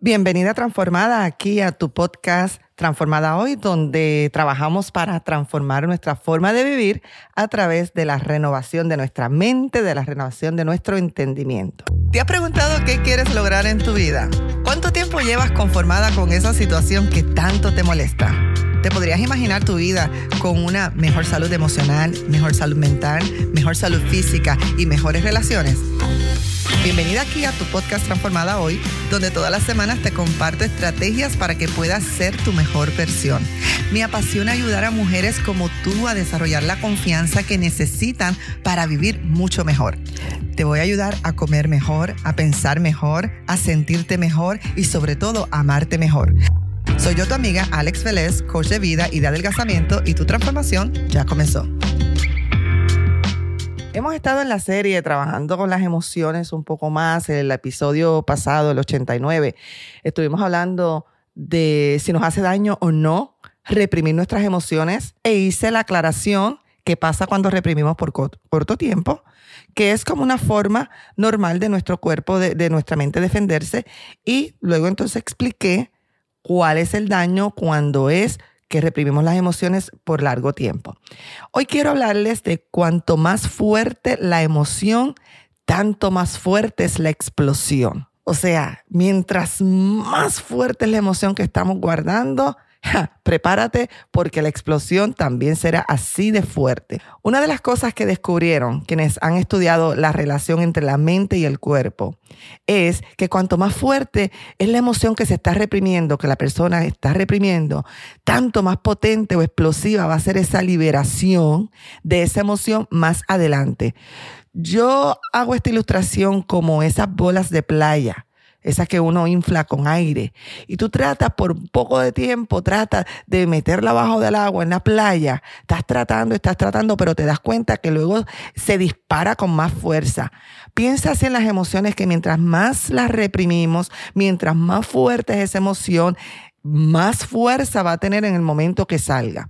Bienvenida transformada aquí a tu podcast Transformada Hoy, donde trabajamos para transformar nuestra forma de vivir a través de la renovación de nuestra mente, de la renovación de nuestro entendimiento. ¿Te has preguntado qué quieres lograr en tu vida? ¿Cuánto tiempo llevas conformada con esa situación que tanto te molesta? ¿Te podrías imaginar tu vida con una mejor salud emocional, mejor salud mental, mejor salud física y mejores relaciones? Bienvenida aquí a tu podcast Transformada Hoy, donde todas las semanas te comparto estrategias para que puedas ser tu mejor versión. Me apasiona ayudar a mujeres como tú a desarrollar la confianza que necesitan para vivir mucho mejor. Te voy a ayudar a comer mejor, a pensar mejor, a sentirte mejor y sobre todo a amarte mejor. Soy yo tu amiga Alex Vélez, coach de vida y de adelgazamiento y tu transformación ya comenzó. Hemos estado en la serie trabajando con las emociones un poco más. El episodio pasado, el 89, estuvimos hablando de si nos hace daño o no reprimir nuestras emociones e hice la aclaración que pasa cuando reprimimos por corto tiempo, que es como una forma normal de nuestro cuerpo, de, de nuestra mente defenderse. Y luego entonces expliqué cuál es el daño cuando es que reprimimos las emociones por largo tiempo. Hoy quiero hablarles de cuanto más fuerte la emoción, tanto más fuerte es la explosión. O sea, mientras más fuerte es la emoción que estamos guardando, prepárate porque la explosión también será así de fuerte. Una de las cosas que descubrieron quienes han estudiado la relación entre la mente y el cuerpo es que cuanto más fuerte es la emoción que se está reprimiendo, que la persona está reprimiendo, tanto más potente o explosiva va a ser esa liberación de esa emoción más adelante. Yo hago esta ilustración como esas bolas de playa esa que uno infla con aire. Y tú tratas por un poco de tiempo, tratas de meterla abajo del agua en la playa. Estás tratando, estás tratando, pero te das cuenta que luego se dispara con más fuerza. Piensa así en las emociones que mientras más las reprimimos, mientras más fuerte es esa emoción, más fuerza va a tener en el momento que salga.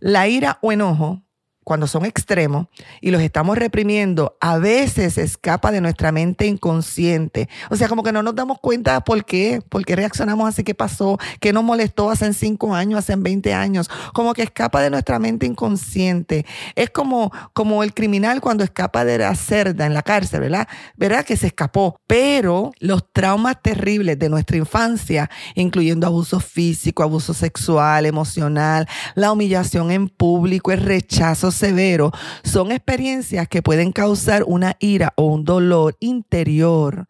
La ira o enojo cuando son extremos y los estamos reprimiendo, a veces escapa de nuestra mente inconsciente. O sea, como que no nos damos cuenta por qué, por qué reaccionamos así, qué pasó, qué nos molestó hace cinco años, hace 20 años. Como que escapa de nuestra mente inconsciente. Es como, como el criminal cuando escapa de la cerda en la cárcel, ¿verdad? ¿Verdad? Que se escapó. Pero los traumas terribles de nuestra infancia, incluyendo abuso físico, abuso sexual, emocional, la humillación en público, el rechazo severo son experiencias que pueden causar una ira o un dolor interior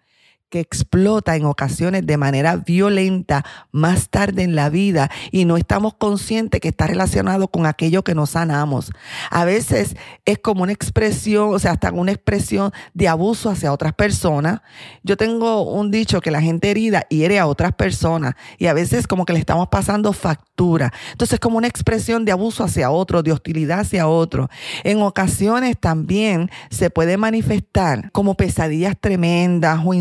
que explota en ocasiones de manera violenta más tarde en la vida y no estamos conscientes que está relacionado con aquello que nos sanamos. A veces es como una expresión, o sea, hasta una expresión de abuso hacia otras personas. Yo tengo un dicho que la gente herida hiere a otras personas y a veces como que le estamos pasando factura. Entonces es como una expresión de abuso hacia otro, de hostilidad hacia otro. En ocasiones también se puede manifestar como pesadillas tremendas o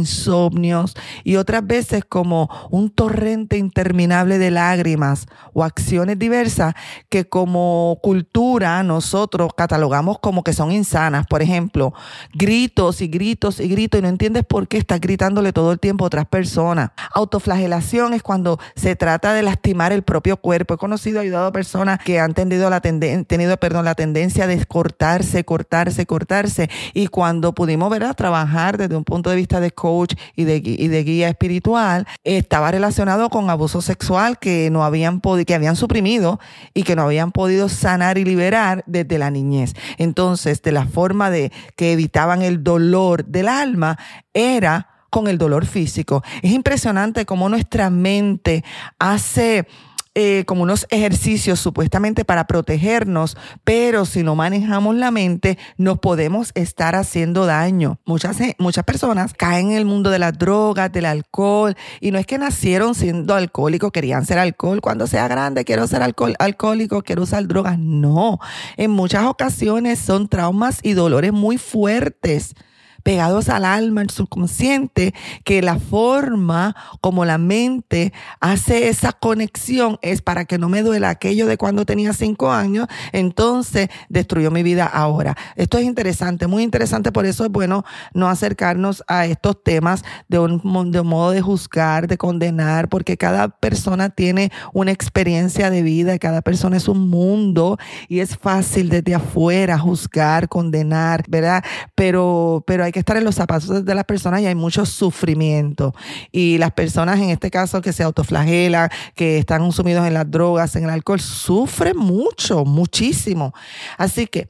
insólitas y otras veces como un torrente interminable de lágrimas o acciones diversas que como cultura nosotros catalogamos como que son insanas. Por ejemplo, gritos y gritos y gritos y no entiendes por qué estás gritándole todo el tiempo a otras personas. Autoflagelación es cuando se trata de lastimar el propio cuerpo. He conocido, ayudado a personas que han tenido la, tenido, perdón, la tendencia de cortarse, cortarse, cortarse. Y cuando pudimos ver a trabajar desde un punto de vista de coach y de, y de guía espiritual estaba relacionado con abuso sexual que no habían podido, que habían suprimido y que no habían podido sanar y liberar desde la niñez. Entonces, de la forma de que evitaban el dolor del alma era con el dolor físico. Es impresionante cómo nuestra mente hace eh, como unos ejercicios supuestamente para protegernos, pero si no manejamos la mente, nos podemos estar haciendo daño. Muchas, muchas personas caen en el mundo de las drogas, del alcohol, y no es que nacieron siendo alcohólicos, querían ser alcohol. Cuando sea grande, quiero ser alcohol, alcohólico, quiero usar drogas. No, en muchas ocasiones son traumas y dolores muy fuertes pegados al alma, al subconsciente, que la forma como la mente hace esa conexión es para que no me duela aquello de cuando tenía cinco años, entonces destruyó mi vida ahora. Esto es interesante, muy interesante, por eso es bueno no acercarnos a estos temas de un, de un modo de juzgar, de condenar, porque cada persona tiene una experiencia de vida, cada persona es un mundo y es fácil desde afuera juzgar, condenar, ¿verdad? Pero, pero hay que estar en los zapatos de las personas y hay mucho sufrimiento. Y las personas en este caso que se autoflagelan, que están sumidos en las drogas, en el alcohol, sufren mucho, muchísimo. Así que,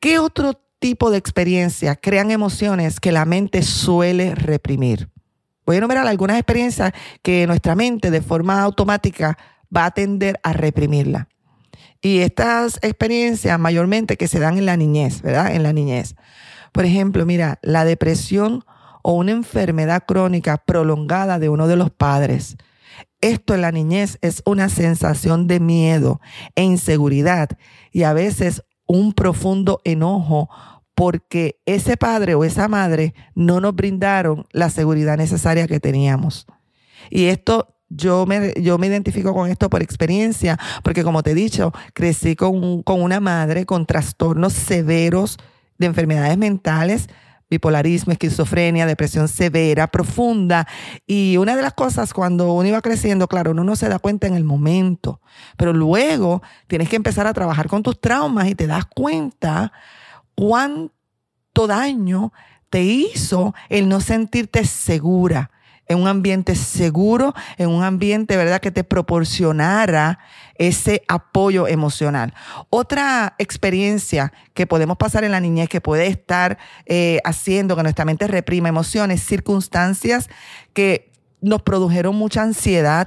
¿qué otro tipo de experiencia crean emociones que la mente suele reprimir? Voy a enumerar algunas experiencias que nuestra mente de forma automática va a tender a reprimirla. Y estas experiencias mayormente que se dan en la niñez, ¿verdad? En la niñez. Por ejemplo, mira, la depresión o una enfermedad crónica prolongada de uno de los padres. Esto en la niñez es una sensación de miedo e inseguridad y a veces un profundo enojo porque ese padre o esa madre no nos brindaron la seguridad necesaria que teníamos. Y esto yo me, yo me identifico con esto por experiencia, porque como te he dicho, crecí con, con una madre con trastornos severos de enfermedades mentales, bipolarismo, esquizofrenia, depresión severa, profunda. Y una de las cosas cuando uno iba creciendo, claro, uno no se da cuenta en el momento, pero luego tienes que empezar a trabajar con tus traumas y te das cuenta cuánto daño te hizo el no sentirte segura en un ambiente seguro, en un ambiente, ¿verdad?, que te proporcionara ese apoyo emocional. Otra experiencia que podemos pasar en la niñez que puede estar eh, haciendo que nuestra mente reprima emociones, circunstancias que nos produjeron mucha ansiedad,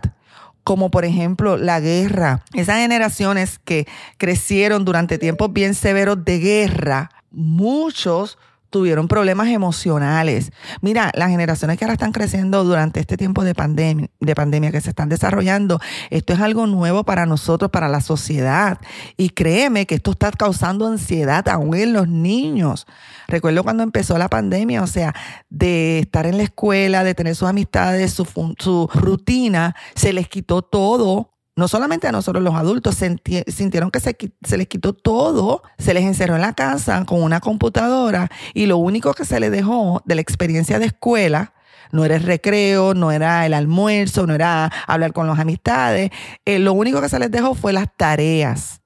como por ejemplo la guerra. Esas generaciones que crecieron durante tiempos bien severos de guerra, muchos tuvieron problemas emocionales. Mira, las generaciones que ahora están creciendo durante este tiempo de pandemia, de pandemia que se están desarrollando, esto es algo nuevo para nosotros, para la sociedad. Y créeme que esto está causando ansiedad aún en los niños. Recuerdo cuando empezó la pandemia, o sea, de estar en la escuela, de tener sus amistades, su, su rutina, se les quitó todo no solamente a nosotros los adultos, sintieron que se, les quitó todo, se les encerró en la casa con una computadora y lo único que se les dejó de la experiencia de escuela no era el recreo, no era el almuerzo, no era hablar con las amistades. Eh, lo único que se les dejó fue las tareas.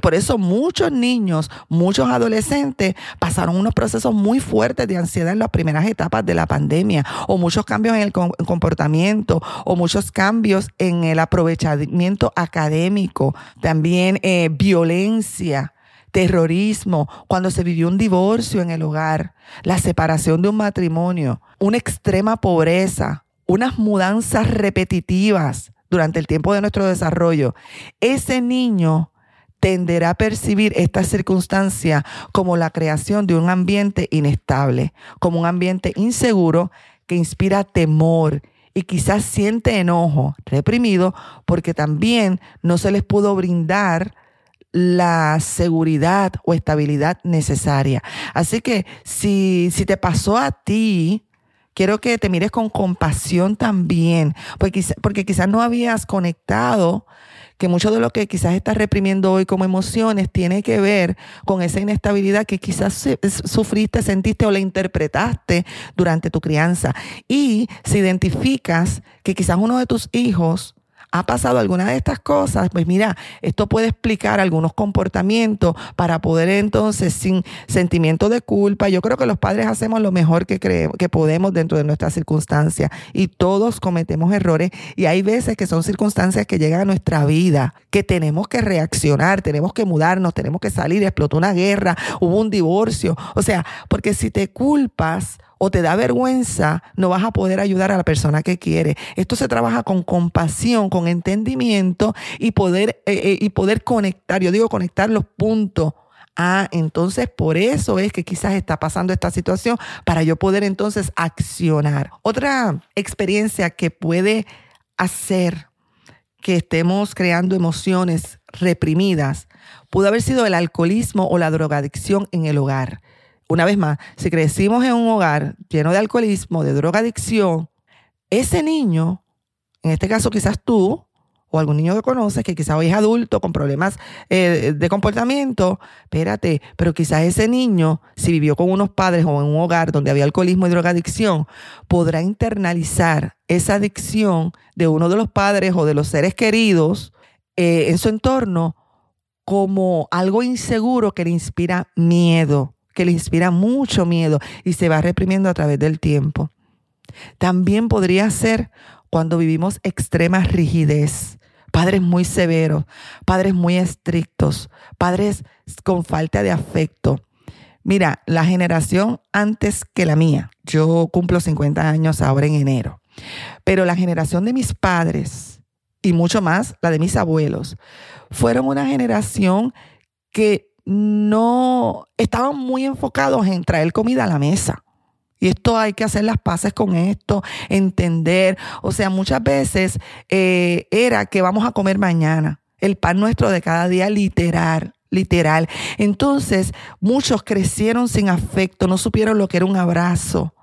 Por eso muchos niños, muchos adolescentes pasaron unos procesos muy fuertes de ansiedad en las primeras etapas de la pandemia, o muchos cambios en el comportamiento, o muchos cambios en el aprovechamiento académico, también eh, violencia, terrorismo, cuando se vivió un divorcio en el hogar, la separación de un matrimonio, una extrema pobreza, unas mudanzas repetitivas durante el tiempo de nuestro desarrollo, ese niño tenderá a percibir esta circunstancia como la creación de un ambiente inestable, como un ambiente inseguro que inspira temor y quizás siente enojo reprimido porque también no se les pudo brindar la seguridad o estabilidad necesaria. Así que si, si te pasó a ti, quiero que te mires con compasión también, porque, porque quizás no habías conectado que mucho de lo que quizás estás reprimiendo hoy como emociones tiene que ver con esa inestabilidad que quizás sufriste, sentiste o la interpretaste durante tu crianza. Y si identificas que quizás uno de tus hijos ha pasado alguna de estas cosas, pues mira, esto puede explicar algunos comportamientos para poder entonces, sin sentimiento de culpa, yo creo que los padres hacemos lo mejor que, creemos, que podemos dentro de nuestras circunstancias y todos cometemos errores. Y hay veces que son circunstancias que llegan a nuestra vida, que tenemos que reaccionar, tenemos que mudarnos, tenemos que salir, explotó una guerra, hubo un divorcio, o sea, porque si te culpas, o te da vergüenza, no vas a poder ayudar a la persona que quiere. Esto se trabaja con compasión, con entendimiento y poder, eh, eh, y poder conectar. Yo digo conectar los puntos. Ah, entonces por eso es que quizás está pasando esta situación para yo poder entonces accionar. Otra experiencia que puede hacer que estemos creando emociones reprimidas pudo haber sido el alcoholismo o la drogadicción en el hogar una vez más, si crecimos en un hogar lleno de alcoholismo, de drogadicción, ese niño, en este caso quizás tú, o algún niño que conoces que quizás hoy es adulto con problemas eh, de comportamiento, espérate, pero quizás ese niño, si vivió con unos padres o en un hogar donde había alcoholismo y drogadicción, podrá internalizar esa adicción de uno de los padres o de los seres queridos eh, en su entorno como algo inseguro que le inspira miedo, que le inspira mucho miedo y se va reprimiendo a través del tiempo. También podría ser cuando vivimos extrema rigidez, padres muy severos, padres muy estrictos, padres con falta de afecto. Mira, la generación antes que la mía, yo cumplo 50 años ahora en enero, pero la generación de mis padres y mucho más la de mis abuelos, fueron una generación que no estaban muy enfocados en traer comida a la mesa. Y esto hay que hacer las paces con esto, entender. O sea, muchas veces eh, era que vamos a comer mañana. El pan nuestro de cada día literal, literal. Entonces, muchos crecieron sin afecto, no supieron lo que era un abrazo.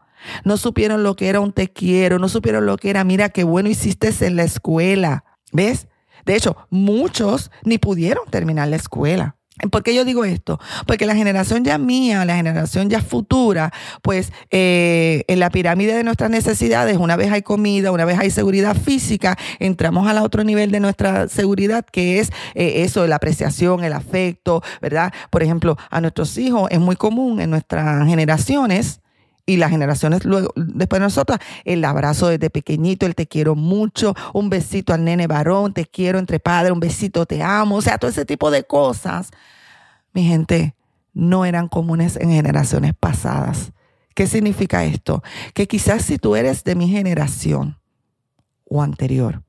No supieron lo que era un te quiero, no supieron lo que era, mira qué bueno hiciste en la escuela. ¿Ves? De hecho, muchos ni pudieron terminar la escuela. ¿Por qué yo digo esto? Porque la generación ya mía, la generación ya futura, pues eh, en la pirámide de nuestras necesidades, una vez hay comida, una vez hay seguridad física, entramos al otro nivel de nuestra seguridad, que es eh, eso, la apreciación, el afecto, ¿verdad? Por ejemplo, a nuestros hijos es muy común en nuestras generaciones y las generaciones luego, después de nosotras, el abrazo desde pequeñito, el te quiero mucho, un besito al nene varón, te quiero entre padres, un besito, te amo, o sea, todo ese tipo de cosas, mi gente, no eran comunes en generaciones pasadas. ¿Qué significa esto? Que quizás si tú eres de mi generación o anterior,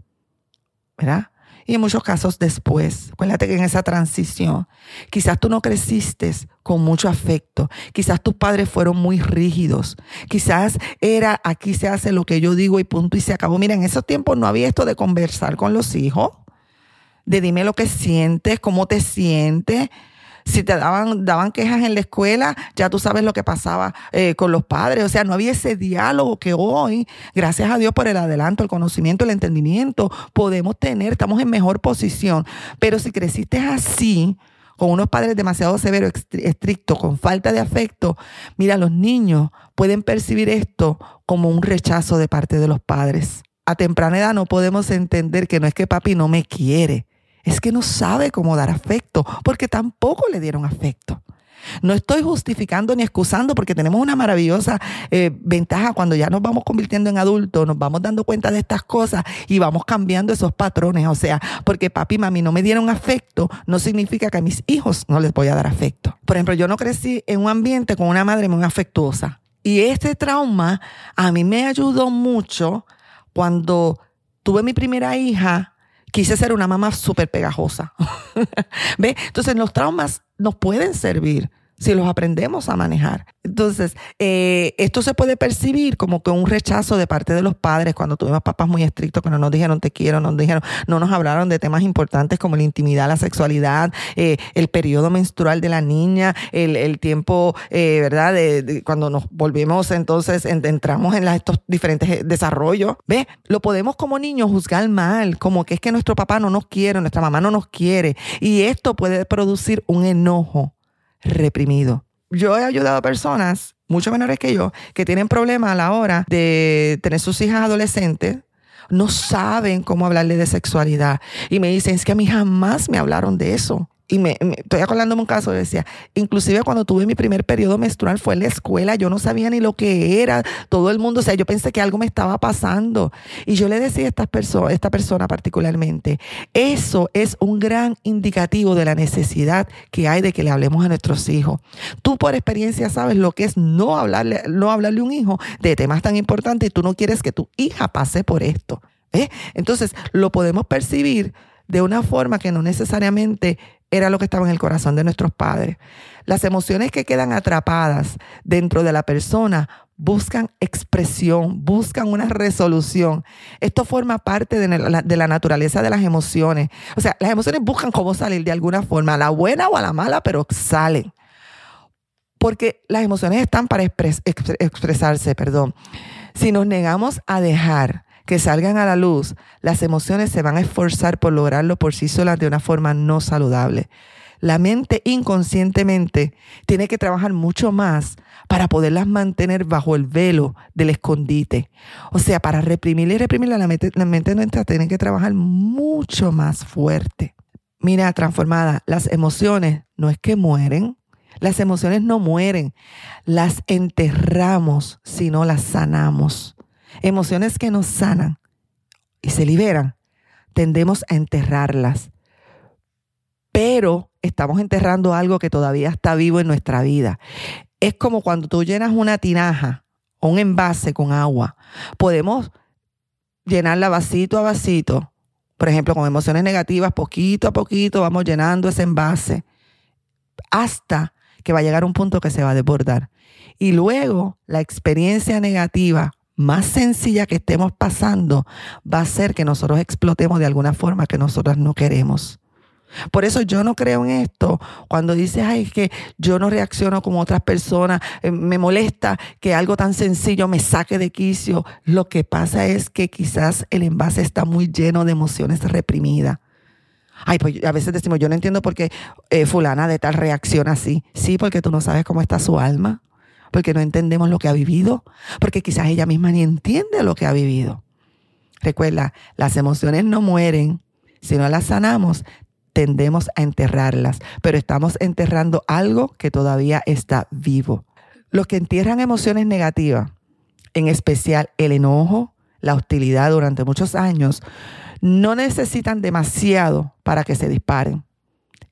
¿verdad? Y en muchos casos después. Acuérdate que en esa transición, quizás tú no creciste con mucho afecto, quizás tus padres fueron muy rígidos, quizás era aquí se hace lo que yo digo y punto y se acabó. Mira, en esos tiempos no había esto de conversar con los hijos, de dime lo que sientes, cómo te sientes si te daban, daban quejas en la escuela, ya tú sabes lo que pasaba eh, con los padres. O sea, no había ese diálogo que hoy, gracias a Dios por el adelanto, el conocimiento, el entendimiento, podemos tener, estamos en mejor posición. Pero si creciste así, con unos padres demasiado severos, estrictos, con falta de afecto, mira, los niños pueden percibir esto como un rechazo de parte de los padres. A temprana edad no podemos entender que no es que papi no me quiere, es que no sabe cómo dar afecto, porque tampoco le dieron afecto. No estoy justificando ni excusando porque tenemos una maravillosa eh, ventaja cuando ya nos vamos convirtiendo en adultos, nos vamos dando cuenta de estas cosas y vamos cambiando esos patrones. O sea, porque papi y mami no me dieron afecto, no significa que a mis hijos no les voy a dar afecto. Por ejemplo, yo no crecí en un ambiente con una madre muy afectuosa. Y este trauma a mí me ayudó mucho cuando tuve mi primera hija quise ser una mamá súper pegajosa. ¿Ve? Entonces los traumas nos pueden servir si los aprendemos a manejar. Entonces, eh, esto se puede percibir como que un rechazo de parte de los padres cuando tuvimos papás muy estrictos que no nos dijeron te quiero, no nos dijeron, no nos hablaron de temas importantes como la intimidad, la sexualidad, eh, el periodo menstrual de la niña, el, tiempo, eh, ¿verdad? Cuando nos volvemos entonces, entramos en estos diferentes desarrollos. ¿Ve? Lo podemos como niños juzgar mal, como que es que nuestro papá no nos quiere, nuestra mamá no nos quiere. Y esto puede producir un enojo reprimido. Yo he ayudado a personas mucho menores que yo que tienen problemas a la hora de tener sus hijas adolescentes no saben cómo hablarle de sexualidad. Y me dicen, es que a mí jamás me hablaron de eso. Y me, estoy acordándome un caso, decía, inclusive cuando tuve mi primer periodo menstrual fue en la escuela, yo no sabía ni lo que era, todo el mundo, o sea, yo pensé que algo me estaba pasando. Y yo le decía a esta, persona, esta persona particularmente, eso es un gran indicativo de la necesidad que hay de que le hablemos a nuestros hijos. Tú por experiencia sabes lo que es no hablarle, no hablarle a un hijo de temas tan importantes y tú no quieres que tu hija pase por esto. ¿eh? Entonces, lo podemos percibir de una forma que no necesariamente era lo que estaba en el corazón de nuestros padres. Las emociones que quedan atrapadas dentro de la persona buscan expresión, buscan una resolución. Esto forma parte de la, naturaleza de las emociones. O sea, las emociones buscan cómo salir de alguna forma, a la buena o a la mala, pero salen. Porque las emociones están para expresarse, perdón. Si nos negamos a dejar que salgan a la luz, las emociones se van a esforzar por lograrlo por sí solas de una forma no saludable. La mente inconscientemente tiene que trabajar mucho más para poderlas mantener bajo el velo del escondite. O sea, para reprimir y reprimir la mente, la mente nuestra tiene que trabajar mucho más fuerte. Mira, transformada, las emociones no es que mueren, las emociones no mueren, las enterramos si no las sanamos. Emociones que nos sanan y se liberan, tendemos a enterrarlas. Pero estamos enterrando algo que todavía está vivo en nuestra vida. Es como cuando tú llenas una tinaja o un envase con agua. Podemos llenarla vasito a vasito. Por ejemplo, con emociones negativas, poquito a poquito vamos llenando ese envase hasta que va a llegar un punto que se va a desbordar. Y luego la experiencia negativa más sencilla que estemos pasando va a ser que nosotros explotemos de alguna forma que nosotros no queremos. Por eso yo no creo en esto. Cuando dices, ay, es que yo no reacciono como otras personas, eh, me molesta que algo tan sencillo me saque de quicio. Lo que pasa es que quizás el envase está muy lleno de emociones reprimidas. Ay, pues a veces decimos, yo no entiendo por qué eh, fulana de tal reacción así. Sí, porque tú no sabes cómo está su alma, porque no entendemos lo que ha vivido, porque quizás ella misma ni entiende lo que ha vivido. Recuerda, las emociones no mueren, si no las sanamos, tendemos a enterrarlas, pero estamos enterrando algo que todavía está vivo. Los que entierran emociones negativas, en especial el enojo, la hostilidad durante muchos años, no necesitan demasiado para que se disparen.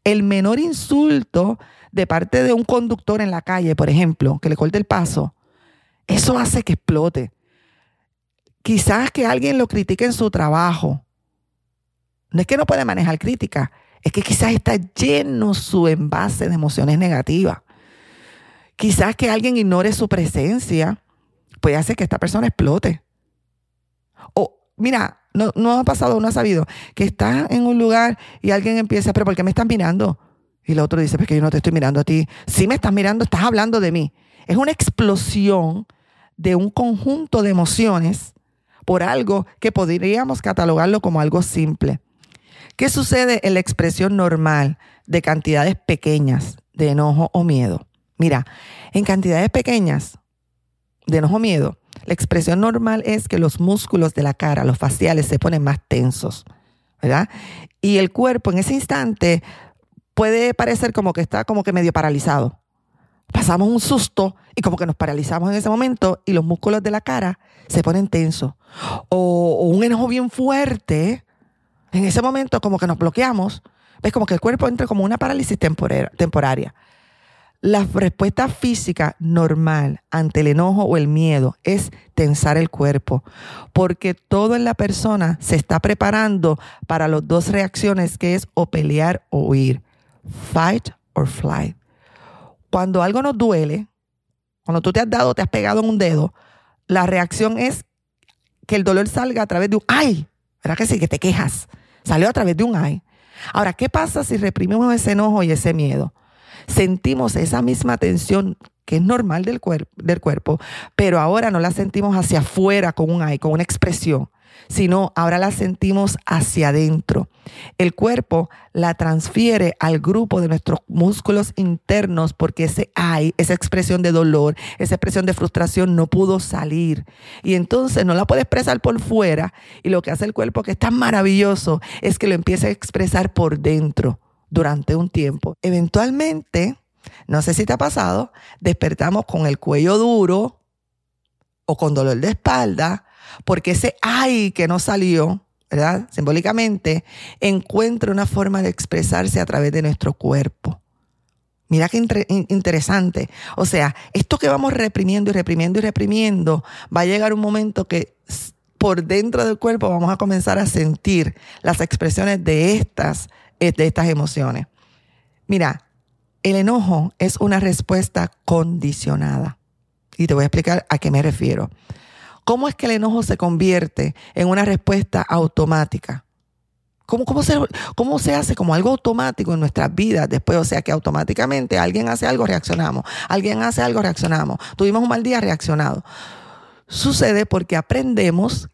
El menor insulto de parte de un conductor en la calle, por ejemplo, que le corte el paso, eso hace que explote. Quizás que alguien lo critique en su trabajo. No es que no puede manejar crítica, es que quizás está lleno su envase de emociones negativas. Quizás que alguien ignore su presencia puede hacer que esta persona explote. O, mira, no, no ha pasado, no ha sabido que está en un lugar y alguien empieza, pero ¿por qué me estás mirando? Y el otro dice, pues que yo no te estoy mirando a ti. Si me estás mirando, estás hablando de mí. Es una explosión de un conjunto de emociones por algo que podríamos catalogarlo como algo simple. ¿Qué sucede en la expresión normal de cantidades pequeñas de enojo o miedo? Mira, en cantidades pequeñas de enojo o miedo, la expresión normal es que los músculos de la cara, los faciales, se ponen más tensos, ¿verdad? Y el cuerpo en ese instante puede parecer como que está como que medio paralizado. Pasamos un susto y como que nos paralizamos en ese momento y los músculos de la cara se ponen tensos. O, un enojo bien fuerte en ese momento como que nos bloqueamos, ves como que el cuerpo entra como una parálisis temporaria. La respuesta física normal ante el enojo o el miedo es tensar el cuerpo, porque todo en la persona se está preparando para las dos reacciones que es o pelear o huir, fight or flight. Cuando algo nos duele, cuando tú te has dado, te has pegado en un dedo, la reacción es que el dolor salga a través de un ay, ¿verdad que sí? Que te quejas. Salió a través de un ay. Ahora, ¿qué pasa si reprimimos ese enojo y ese miedo? Sentimos esa misma tensión que es normal del, del cuerpo, pero ahora no la sentimos hacia afuera con un ay, con una expresión, sino ahora la sentimos hacia adentro. El cuerpo la transfiere al grupo de nuestros músculos internos porque ese hay, esa expresión de dolor, esa expresión de frustración no pudo salir. Y entonces no la puede expresar por fuera y lo que hace el cuerpo que es tan maravilloso es que lo empieza a expresar por dentro durante un tiempo. Eventualmente, no sé si te ha pasado, despertamos con el cuello duro o con dolor de espalda porque ese ay que no salió, ¿verdad? Simbólicamente, encuentra una forma de expresarse a través de nuestro cuerpo. Mira qué interesante. O sea, esto que vamos reprimiendo y reprimiendo y reprimiendo, va a llegar un momento que por dentro del cuerpo vamos a comenzar a sentir las expresiones de estas, de estas emociones. Mira, el enojo es una respuesta condicionada. Y te voy a explicar a qué me refiero. ¿Cómo es que el enojo se convierte en una respuesta automática? ¿Cómo, cómo, se, ¿Cómo se hace como algo automático en nuestras vidas después? O sea, que automáticamente alguien hace algo, reaccionamos. Alguien hace algo, reaccionamos. Tuvimos un mal día, reaccionado. Sucede porque aprendemos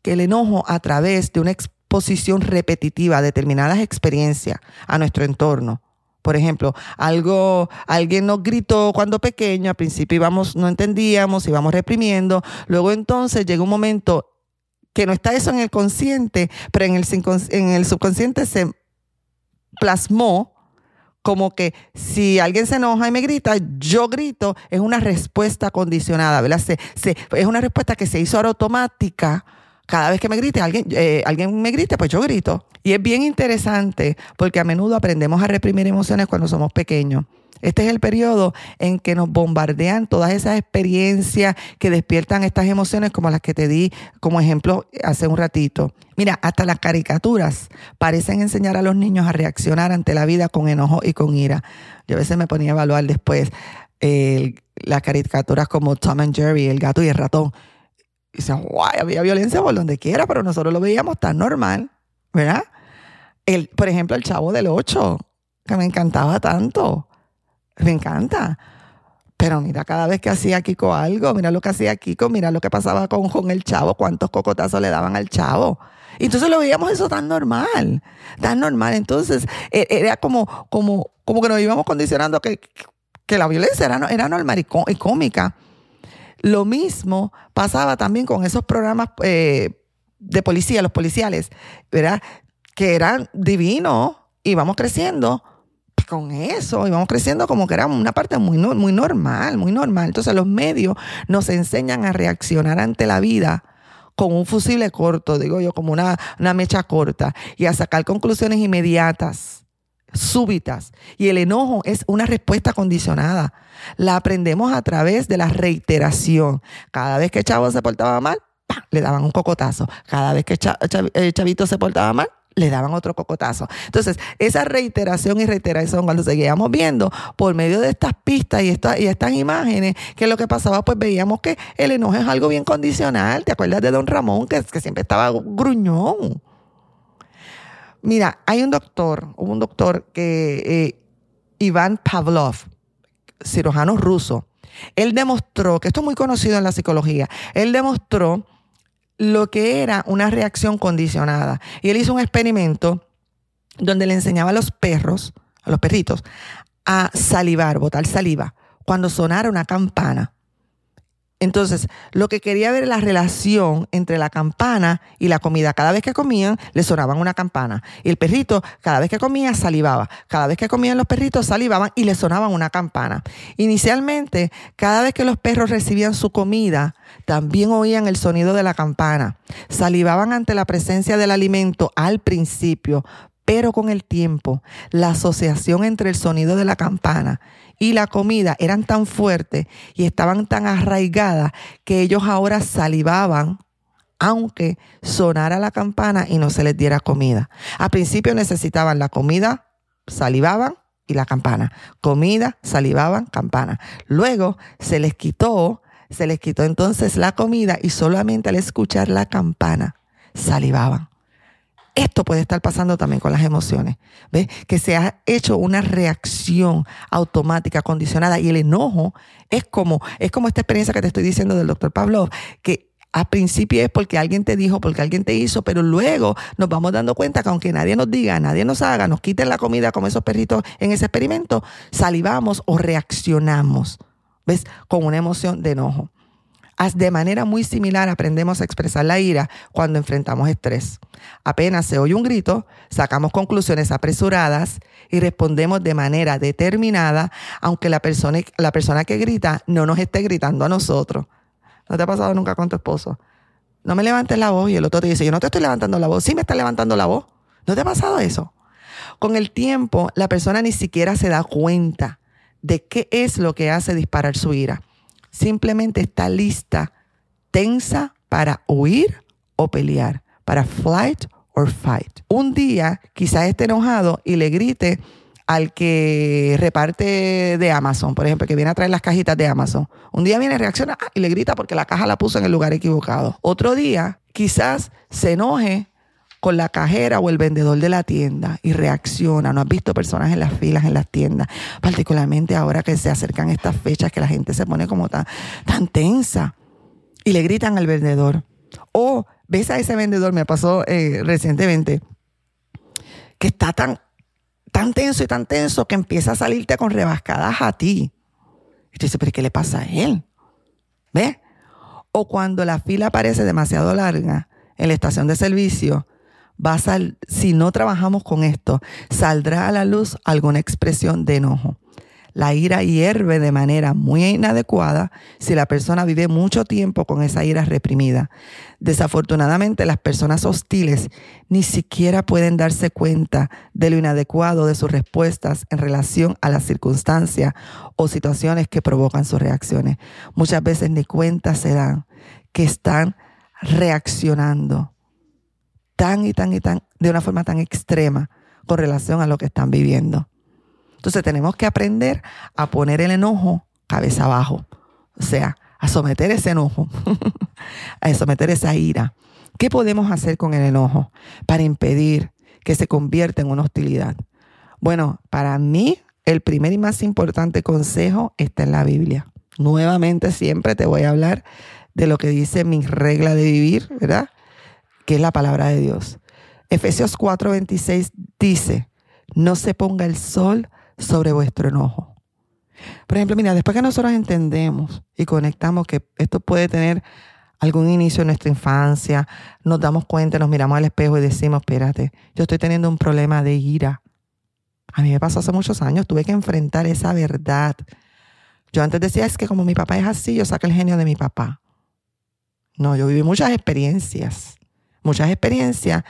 que el enojo a través de una exposición repetitiva a determinadas experiencias a nuestro entorno. Por ejemplo, algo, alguien nos gritó cuando pequeño, al principio íbamos, no entendíamos, íbamos reprimiendo, luego entonces llega un momento que no está eso en el consciente, pero en el, en el subconsciente se plasmó como que si alguien se enoja y me grita, yo grito, es una respuesta condicionada, ¿verdad? es una respuesta que se hizo automática. Cada vez que me grite, alguien, eh, alguien me grite, pues yo grito. Y es bien interesante porque a menudo aprendemos a reprimir emociones cuando somos pequeños. Este es el periodo en que nos bombardean todas esas experiencias que despiertan estas emociones como las que te di como ejemplo hace un ratito. Mira, hasta las caricaturas parecen enseñar a los niños a reaccionar ante la vida con enojo y con ira. Yo a veces me ponía a evaluar después las caricaturas como Tom and Jerry, el gato y el ratón. Y dice, guay, había violencia por donde quiera, pero nosotros lo veíamos tan normal, ¿verdad? El, por ejemplo, el chavo del 8, que me encantaba tanto. Me encanta. Pero mira, cada vez que hacía Kiko algo, mira lo que hacía Kiko, mira lo que pasaba con, con el chavo, cuántos cocotazos le daban al chavo. Entonces lo veíamos eso tan normal, tan normal. Entonces e, era como, como, como que nos íbamos condicionando que, que la violencia era, era normal y, cómica. Lo mismo pasaba también con esos programas eh, de policía, los policiales, ¿verdad? Que eran divinos, íbamos creciendo con eso y vamos creciendo como que era una parte muy, muy normal, muy normal. Entonces los medios nos enseñan a reaccionar ante la vida con un fusible corto, digo yo, como una, una mecha corta, y a sacar conclusiones inmediatas, súbitas. Y el enojo es una respuesta condicionada. La aprendemos a través de la reiteración. Cada vez que Chavo se portaba mal, le daban un cocotazo. Cada vez que eh, Chavito se portaba mal, le daban otro cocotazo. Entonces, esa reiteración y reiteración, cuando seguíamos viendo por medio de estas pistas y, estas imágenes, que lo que pasaba, pues veíamos que el enojo es algo bien condicional. ¿Te acuerdas de don Ramón, que siempre estaba gruñón? Mira, hay un doctor, hubo un doctor que, eh, Iván Pavlov, cirujano ruso, él demostró, que esto es muy conocido en la psicología, él demostró lo que era una reacción condicionada. Y él hizo un experimento donde le enseñaba a los perros, a los perritos, a salivar, botar saliva, cuando sonara una campana. Entonces, lo que quería ver era la relación entre la campana y la comida. Cada vez que comían, le sonaban una campana. Y el perrito, cada vez que comía, salivaba. Cada vez que comían los perritos, salivaban y le sonaban una campana. Inicialmente, cada vez que los perros recibían su comida, también oían el sonido de la campana. Salivaban ante la presencia del alimento al principio, pero con el tiempo, la asociación entre el sonido de la campana y la comida eran tan fuertes y estaban tan arraigadas que ellos ahora salivaban aunque sonara la campana y no se les diera comida. Al principio necesitaban la comida, salivaban y la campana. Comida, salivaban, campana. Luego se les quitó, se les quitó entonces la comida y solamente al escuchar la campana salivaban. Esto puede estar pasando también con las emociones. ¿Ves? Que se ha hecho una reacción automática, condicionada. Y el enojo es como, es como esta experiencia que te estoy diciendo del doctor Pavlov, que a principio es porque alguien te dijo, porque alguien te hizo, pero luego nos vamos dando cuenta que aunque nadie nos diga, nadie nos haga, nos quiten la comida como esos perritos en ese experimento, salivamos o reaccionamos, ¿ves? Con una emoción de enojo. De manera muy similar aprendemos a expresar la ira cuando enfrentamos estrés. Apenas se oye un grito, sacamos conclusiones apresuradas y respondemos de manera determinada, aunque la persona, la persona que grita no nos esté gritando a nosotros. ¿No te ha pasado nunca con tu esposo? No me levantes la voz y el otro te dice, yo no te estoy levantando la voz. Sí me está levantando la voz. ¿No te ha pasado eso? Con el tiempo, la persona ni siquiera se da cuenta de qué es lo que hace disparar su ira simplemente está lista, tensa para huir o pelear, para flight or fight. Un día quizás esté enojado y le grite al que reparte de Amazon, por ejemplo, que viene a traer las cajitas de Amazon. Un día viene, reacciona ah, y le grita porque la caja la puso en el lugar equivocado. Otro día quizás se enoje con la cajera o el vendedor de la tienda y reacciona. ¿No has visto personas en las filas, en las tiendas? Particularmente ahora que se acercan estas fechas que la gente se pone como tan, tan tensa y le gritan al vendedor. O ves a ese vendedor, me pasó eh, recientemente, que está tan, tan tenso y tan tenso que empieza a salirte con rebascadas a ti. Y tú dices, pero ¿qué le pasa a él? ¿Ves? O cuando la fila parece demasiado larga en la estación de servicio, va a si no trabajamos con esto, saldrá a la luz alguna expresión de enojo. La ira hierve de manera muy inadecuada si la persona vive mucho tiempo con esa ira reprimida. Desafortunadamente, las personas hostiles ni siquiera pueden darse cuenta de lo inadecuado de sus respuestas en relación a las circunstancias o situaciones que provocan sus reacciones. Muchas veces ni cuenta se dan que están reaccionando tan y tan y tan de una forma tan extrema con relación a lo que están viviendo. Entonces tenemos que aprender a poner el enojo cabeza abajo. O sea, a someter ese enojo, a someter esa ira. ¿Qué podemos hacer con el enojo para impedir que se convierta en una hostilidad? Bueno, para mí el primer y más importante consejo está en la Biblia. Nuevamente siempre te voy a hablar de lo que dice mi regla de vivir, ¿verdad? Que es la palabra de Dios. Efesios 4:26 dice, no se ponga el sol sobre vuestro enojo. Por ejemplo, mira, después que nosotros entendemos y conectamos que esto puede tener algún inicio en nuestra infancia, nos damos cuenta, nos miramos al espejo y decimos, espérate, yo estoy teniendo un problema de ira. A mí me pasó hace muchos años, tuve que enfrentar esa verdad. Yo antes decía, es que como mi papá es así, yo saco el genio de mi papá. No, yo viví muchas experiencias, muchas experiencias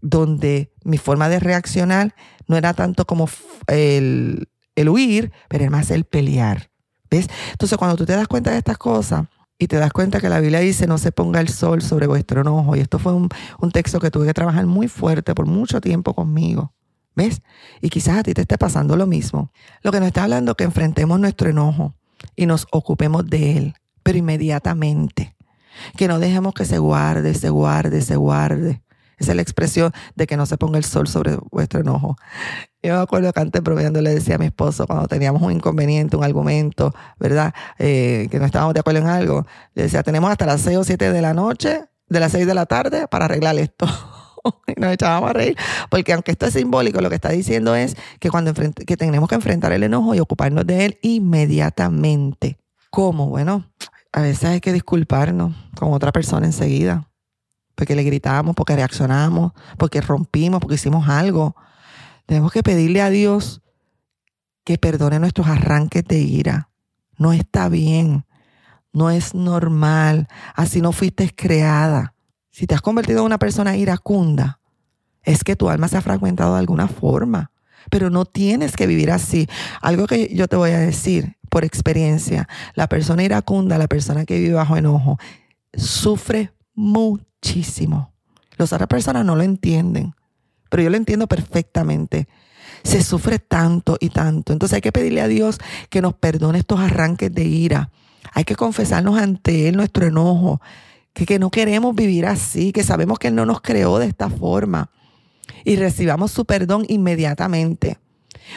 donde mi forma de reaccionar no era tanto como el, huir, pero era más el pelear. ¿Ves? Entonces, cuando tú te das cuenta de estas cosas y te das cuenta que la Biblia dice no se ponga el sol sobre vuestro enojo, y esto fue un, un texto que tuve que trabajar muy fuerte por mucho tiempo conmigo. ¿Ves? Y quizás a ti te esté pasando lo mismo. Lo que nos está hablando es que enfrentemos nuestro enojo y nos ocupemos de él, pero inmediatamente. Que no dejemos que se guarde, se guarde, se guarde. Esa es la expresión de que no se ponga el sol sobre vuestro enojo. Yo me acuerdo que antes bromeando le decía a mi esposo cuando teníamos un inconveniente, un argumento, ¿verdad? Eh, que no estábamos de acuerdo en algo. Le decía, tenemos hasta las 6 o 7 de la noche, de las 6 de la tarde, para arreglar esto. y nos echábamos a reír, porque aunque esto es simbólico, lo que está diciendo es que cuando que tenemos que enfrentar el enojo y ocuparnos de él inmediatamente. ¿Cómo? Bueno, a veces hay que disculparnos con otra persona enseguida porque le gritamos, porque reaccionamos, porque rompimos, porque hicimos algo. Tenemos que pedirle a Dios que perdone nuestros arranques de ira. No está bien, no es normal, así no fuiste creada. Si te has convertido en una persona iracunda, es que tu alma se ha fragmentado de alguna forma, pero no tienes que vivir así. Algo que yo te voy a decir por experiencia, la persona iracunda, la persona que vive bajo enojo, sufre muchísimo. Las otras personas no lo entienden, pero yo lo entiendo perfectamente. Se sufre tanto y tanto. Entonces hay que pedirle a Dios que nos perdone estos arranques de ira. Hay que confesarnos ante Él nuestro enojo, que, que no queremos vivir así, que sabemos que Él no nos creó de esta forma y recibamos su perdón inmediatamente.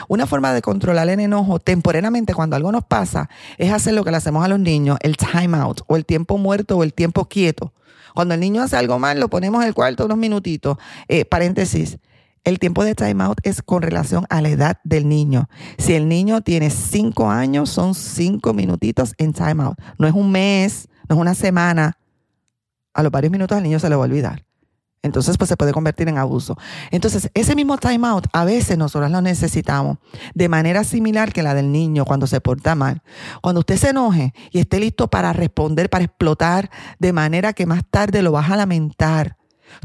Una forma de controlar el enojo temporalmente cuando algo nos pasa es hacer lo que le hacemos a los niños, el time out o el tiempo muerto o el tiempo quieto. Cuando el niño hace algo mal, lo ponemos en el cuarto unos minutitos. Eh, paréntesis. El tiempo de timeout es con relación a la edad del niño. Si el niño tiene cinco años, son cinco minutitos en timeout. No es un mes, no es una semana. A los varios minutos al niño se le va a olvidar. Entonces, pues se puede convertir en abuso. Entonces, ese mismo timeout a veces nosotros lo necesitamos de manera similar que la del niño cuando se porta mal. Cuando usted se enoje y esté listo para responder, para explotar, de manera que más tarde lo vas a lamentar.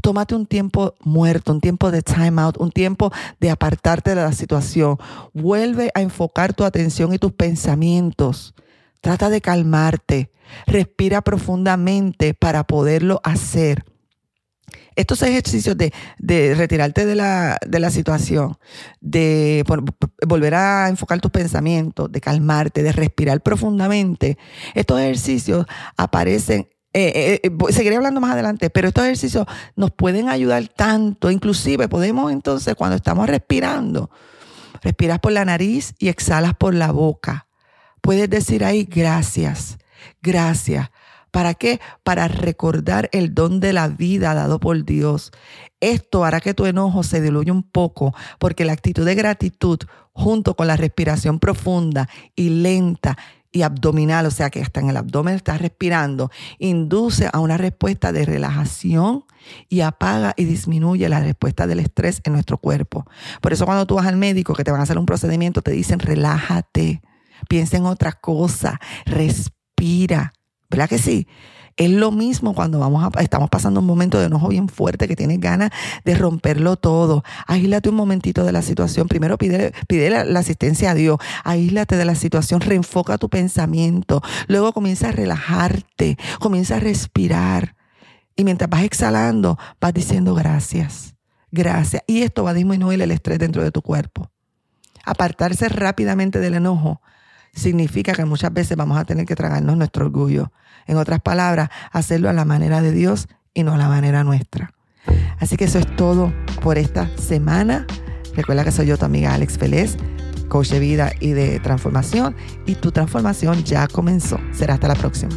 Tómate un tiempo muerto, un tiempo de timeout, un tiempo de apartarte de la situación. Vuelve a enfocar tu atención y tus pensamientos. Trata de calmarte. Respira profundamente para poderlo hacer estos ejercicios de, retirarte de la, de la, situación, de volver a enfocar tus pensamientos, de calmarte, de respirar profundamente, estos ejercicios aparecen Eh, eh, seguiré hablando más adelante, pero estos ejercicios nos pueden ayudar tanto. Inclusive podemos entonces, cuando estamos respirando, respiras por la nariz y exhalas por la boca. Puedes decir ahí gracias, gracias. ¿Para qué? Para recordar el don de la vida dado por Dios. Esto hará que tu enojo se diluya un poco, porque la actitud de gratitud, junto con la respiración profunda y lenta y abdominal, o sea que hasta en el abdomen estás respirando, induce a una respuesta de relajación y apaga y disminuye la respuesta del estrés en nuestro cuerpo. Por eso cuando tú vas al médico que te van a hacer un procedimiento, te dicen relájate, piensa en otra cosa, respira. ¿Verdad que sí? Es lo mismo cuando vamos a, estamos pasando un momento de enojo bien fuerte que tienes ganas de romperlo todo. Aíslate un momentito de la situación. Primero pide, pide la, la, asistencia a Dios. Aíslate de la situación. Reenfoca tu pensamiento. Luego comienza a relajarte. Comienza a respirar. Y mientras vas exhalando, vas diciendo gracias. Gracias. Y esto va a disminuir el estrés dentro de tu cuerpo. Apartarse rápidamente del enojo significa que muchas veces vamos a tener que tragarnos nuestro orgullo. En otras palabras, hacerlo a la manera de Dios y no a la manera nuestra. Así que eso es todo por esta semana. Recuerda que soy yo, tu amiga Alex Feliz, coach de vida y de transformación, y tu transformación ya comenzó. Será hasta la próxima.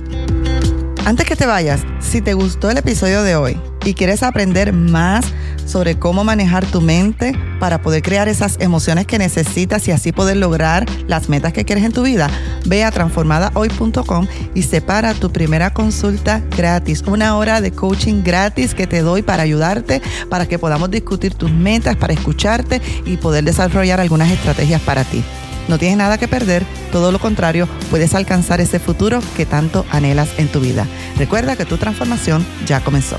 Antes que te vayas, si te gustó el episodio de hoy y quieres aprender más sobre cómo manejar tu mente para poder crear esas emociones que necesitas y así poder lograr las metas que quieres en tu vida, ve a transformadahoy.com y separa tu primera consulta gratis, una hora de coaching gratis que te doy para ayudarte, para que podamos discutir tus metas, para escucharte y poder desarrollar algunas estrategias para ti. No tienes nada que perder, todo lo contrario, puedes alcanzar ese futuro que tanto anhelas en tu vida. Recuerda que tu transformación ya comenzó.